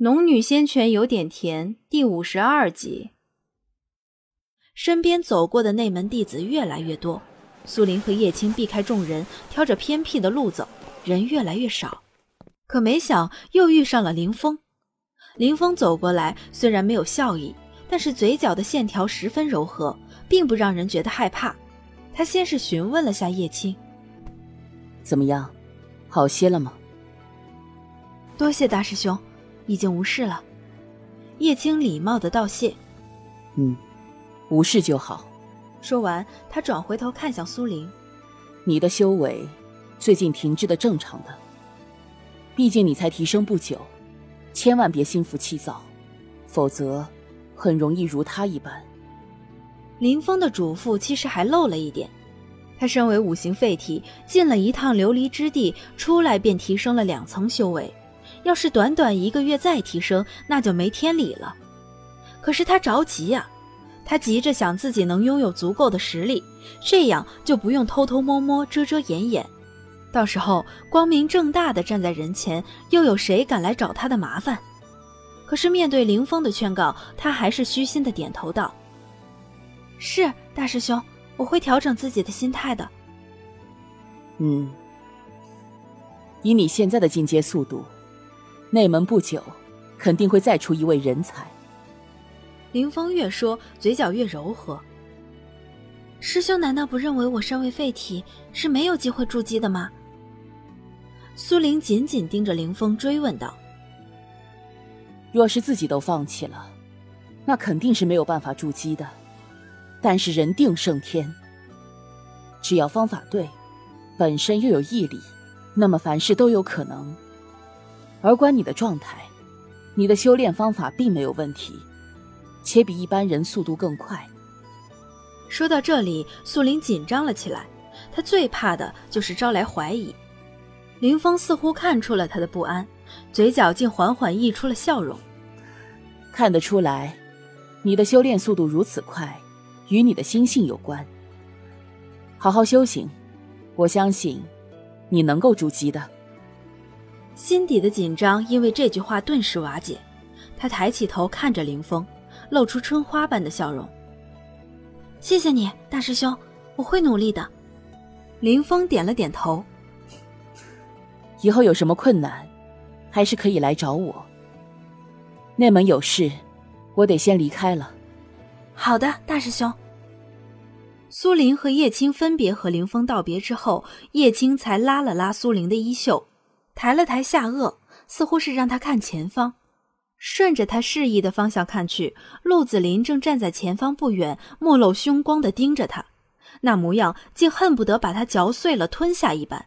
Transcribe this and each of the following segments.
农女仙泉有点甜，第五十二集。身边走过的内门弟子越来越多，苏林和叶青避开众人，挑着偏僻的路走，人越来越少。可没想又遇上了林峰。林峰走过来，虽然没有笑意，但是嘴角的线条十分柔和，并不让人觉得害怕。他先是询问了下叶青：“怎么样，好些了吗？”“多谢大师兄。”已经无事了，叶青礼貌的道谢。嗯，无事就好。说完，他转回头看向苏玲：“你的修为最近停滞的正常的，毕竟你才提升不久，千万别心浮气躁，否则很容易如他一般。”林峰的嘱咐其实还漏了一点，他身为五行废体，进了一趟琉璃之地，出来便提升了两层修为。要是短短一个月再提升，那就没天理了。可是他着急呀，他急着想自己能拥有足够的实力，这样就不用偷偷摸摸、遮遮掩掩。到时候光明正大的站在人前，又有谁敢来找他的麻烦？可是面对林峰的劝告，他还是虚心的点头道：“是大师兄，我会调整自己的心态的。”嗯，以你现在的进阶速度。内门不久，肯定会再出一位人才。林峰越说，嘴角越柔和。师兄难道不认为我身为废体是没有机会筑基的吗？苏玲紧紧盯着林峰，追问道：“若是自己都放弃了，那肯定是没有办法筑基的。但是人定胜天，只要方法对，本身又有毅力，那么凡事都有可能。”而观你的状态，你的修炼方法并没有问题，且比一般人速度更快。说到这里，素林紧张了起来，他最怕的就是招来怀疑。林峰似乎看出了他的不安，嘴角竟缓缓溢出了笑容。看得出来，你的修炼速度如此快，与你的心性有关。好好修行，我相信你能够筑基的。心底的紧张因为这句话顿时瓦解，他抬起头看着林峰，露出春花般的笑容。谢谢你，大师兄，我会努力的。林峰点了点头。以后有什么困难，还是可以来找我。内门有事，我得先离开了。好的，大师兄。苏林和叶青分别和林峰道别之后，叶青才拉了拉苏林的衣袖。抬了抬下颚，似乎是让他看前方。顺着他示意的方向看去，陆子霖正站在前方不远，目露凶光的盯着他，那模样竟恨不得把他嚼碎了吞下一般。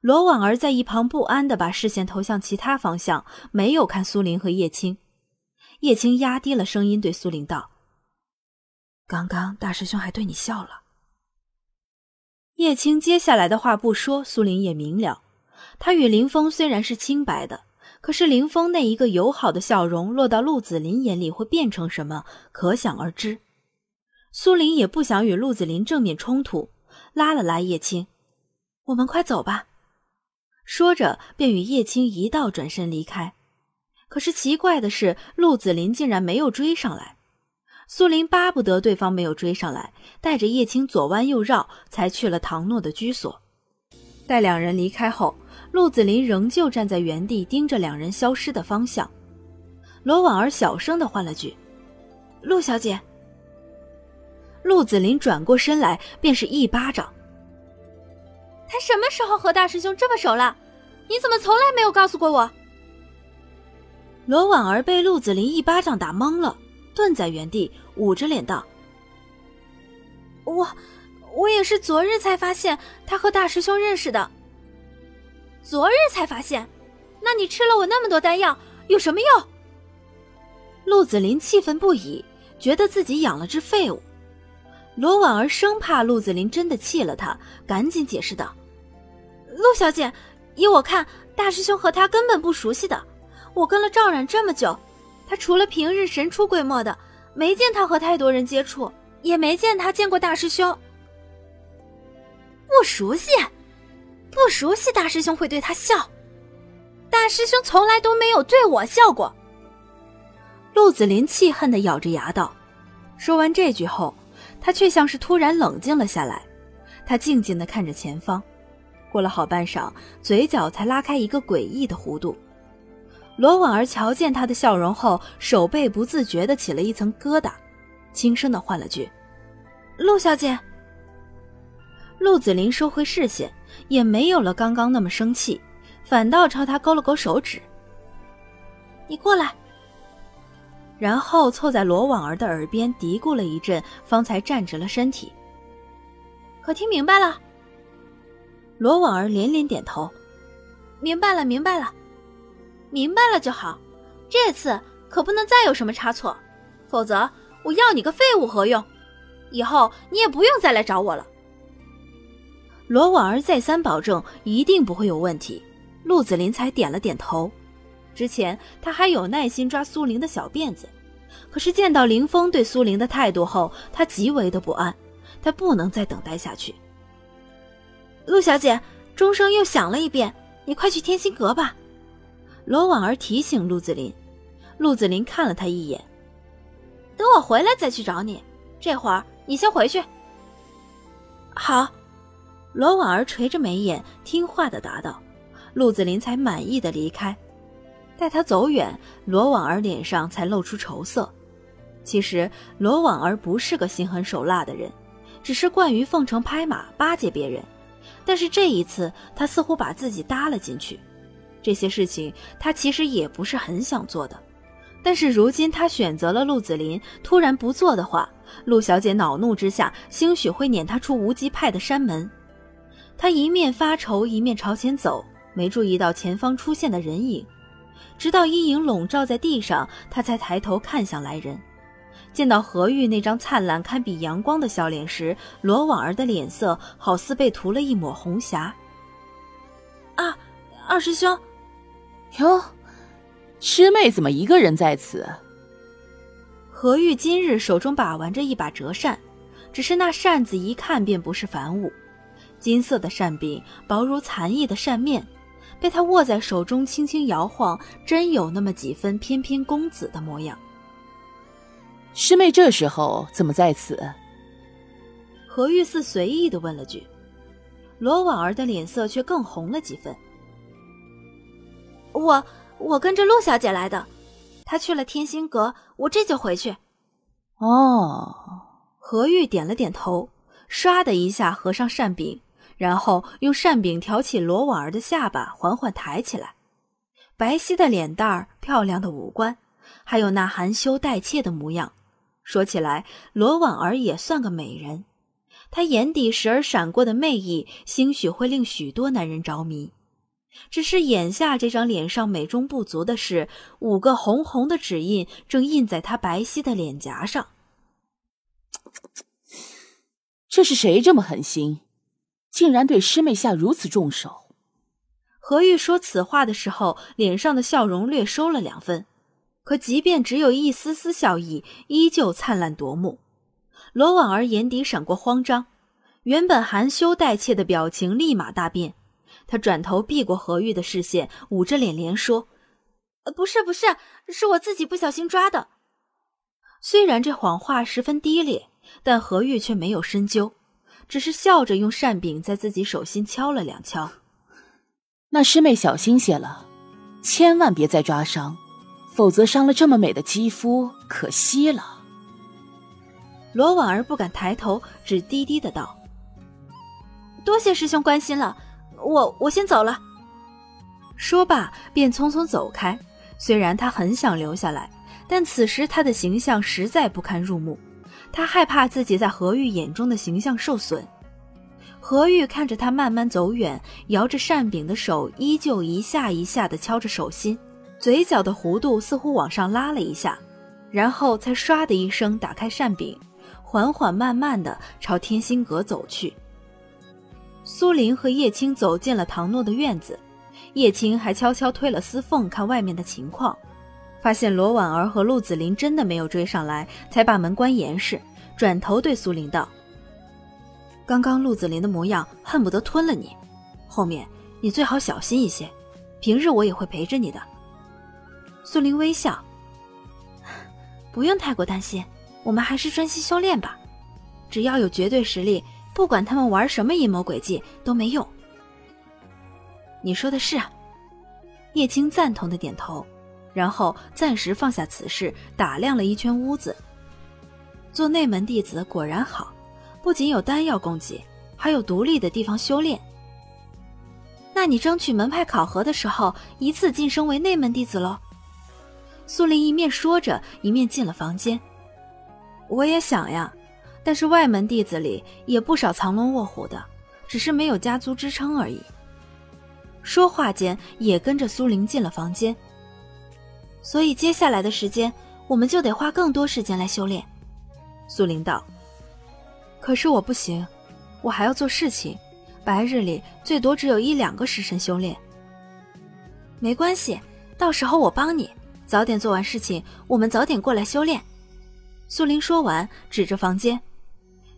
罗婉儿在一旁不安的把视线投向其他方向，没有看苏林和叶青。叶青压低了声音对苏林道：“刚刚大师兄还对你笑了。”叶青接下来的话不说，苏林也明了。他与林峰虽然是清白的，可是林峰那一个友好的笑容落到陆子霖眼里会变成什么，可想而知。苏林也不想与陆子霖正面冲突，拉了拉叶青：“我们快走吧。”说着便与叶青一道转身离开。可是奇怪的是，陆子霖竟然没有追上来。苏林巴不得对方没有追上来，带着叶青左弯右绕，才去了唐诺的居所。待两人离开后。陆子霖仍旧站在原地，盯着两人消失的方向。罗婉儿小声的唤了句：“陆小姐。”陆子霖转过身来，便是一巴掌。他什么时候和大师兄这么熟了？你怎么从来没有告诉过我？罗婉儿被陆子霖一巴掌打懵了，顿在原地，捂着脸道：“我，我也是昨日才发现他和大师兄认识的。”昨日才发现，那你吃了我那么多丹药有什么用？陆子霖气愤不已，觉得自己养了只废物。罗婉儿生怕陆子霖真的气了他，赶紧解释道：“陆小姐，依我看，大师兄和他根本不熟悉的。我跟了赵冉这么久，他除了平日神出鬼没的，没见他和太多人接触，也没见他见过大师兄。不熟悉。”不熟悉大师兄会对他笑，大师兄从来都没有对我笑过。陆子霖气恨的咬着牙道。说完这句后，他却像是突然冷静了下来。他静静的看着前方，过了好半晌，嘴角才拉开一个诡异的弧度。罗婉儿瞧见他的笑容后，手背不自觉的起了一层疙瘩，轻声的唤了句：“陆小姐。”陆子霖收回视线，也没有了刚刚那么生气，反倒朝他勾了勾手指：“你过来。”然后凑在罗婉儿的耳边嘀咕了一阵，方才站直了身体。可听明白了？罗婉儿连连点头：“明白了，明白了，明白了就好。这次可不能再有什么差错，否则我要你个废物何用？以后你也不用再来找我了。”罗婉儿再三保证一定不会有问题，陆子霖才点了点头。之前他还有耐心抓苏玲的小辫子，可是见到林峰对苏玲的态度后，他极为的不安。他不能再等待下去。陆小姐，钟声又响了一遍，你快去天心阁吧。罗婉儿提醒陆子霖。陆子霖看了他一眼，等我回来再去找你。这会儿你先回去。好。罗婉儿垂着眉眼，听话的答道。陆子霖才满意的离开。待他走远，罗婉儿脸上才露出愁色。其实罗婉儿不是个心狠手辣的人，只是惯于奉承拍马、巴结别人。但是这一次，她似乎把自己搭了进去。这些事情她其实也不是很想做的，但是如今她选择了陆子霖，突然不做的话，陆小姐恼怒之下，兴许会撵她出无极派的山门。她一面发愁，一面朝前走，没注意到前方出现的人影。直到阴影笼罩在地上，他才抬头看向来人。见到何玉那张灿烂堪比阳光的笑脸时，罗婉儿的脸色好似被涂了一抹红霞。啊，二师兄，哟，师妹怎么一个人在此？何玉今日手中把玩着一把折扇，只是那扇子一看便不是凡物，金色的扇柄，薄如蝉翼的扇面。被他握在手中，轻轻摇晃，真有那么几分翩翩公子的模样。师妹这时候怎么在此？何玉似随意的问了句。罗婉儿的脸色却更红了几分。我我跟着陆小姐来的，她去了天心阁，我这就回去。哦，何玉点了点头，唰的一下合上扇柄。然后用扇柄挑起罗婉儿的下巴，缓缓抬起来。白皙的脸蛋儿，漂亮的五官，还有那含羞带怯的模样。说起来，罗婉儿也算个美人。她眼底时而闪过的魅意，兴许会令许多男人着迷。只是眼下这张脸上美中不足的是，五个红红的指印正印在她白皙的脸颊上。这是谁这么狠心？竟然对师妹下如此重手。何玉说此话的时候，脸上的笑容略收了两分，可即便只有一丝丝笑意，依旧灿烂夺目。罗婉儿眼底闪过慌张，原本含羞带怯的表情立马大变。她转头避过何玉的视线，捂着脸连说：“不是，不是，是我自己不小心抓的。”虽然这谎话十分低劣，但何玉却没有深究。只是笑着用扇柄在自己手心敲了两敲。那师妹小心些了，千万别再抓伤，否则伤了这么美的肌肤，可惜了。罗婉儿不敢抬头，只低低的道：“多谢师兄关心了，我我先走了。”说罢便匆匆走开。虽然他很想留下来，但此时他的形象实在不堪入目。他害怕自己在何玉眼中的形象受损。何玉看着他慢慢走远，摇着扇柄的手依旧一下一下的敲着手心，嘴角的弧度似乎往上拉了一下，然后才唰的一声打开扇柄，缓缓慢慢的朝天心阁走去。苏林和叶青走进了唐诺的院子，叶青还悄悄推了司凤看外面的情况。发现罗婉儿和陆子霖真的没有追上来，才把门关严实。转头对苏林道：“刚刚陆子霖的模样，恨不得吞了你。后面你最好小心一些。”平日我也会陪着你的。苏林微笑，不用太过担心，我们还是专心修炼吧。只要有绝对实力，不管他们玩什么阴谋诡计都没用。你说的是啊。叶青赞同的点头，然后暂时放下此事，打量了一圈屋子。做内门弟子果然好，不仅有丹药供给，还有独立的地方修炼。那你争取门派考核的时候，一次晋升为内门弟子喽。苏林一面说着，一面进了房间。我也想呀，但是外门弟子里也不少藏龙卧虎的，只是没有家族支撑而已。说话间，也跟着苏林进了房间。所以接下来的时间，我们就得花更多时间来修炼。苏玲道：“可是我不行，我还要做事情，白日里最多只有一两个时辰修炼。没关系，到时候我帮你，早点做完事情，我们早点过来修炼。”苏玲说完，指着房间：“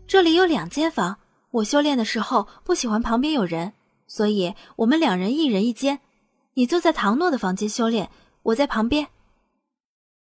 这里有两间房，我修炼的时候不喜欢旁边有人。”所以，我们两人一人一间，你坐在唐诺的房间修炼，我在旁边。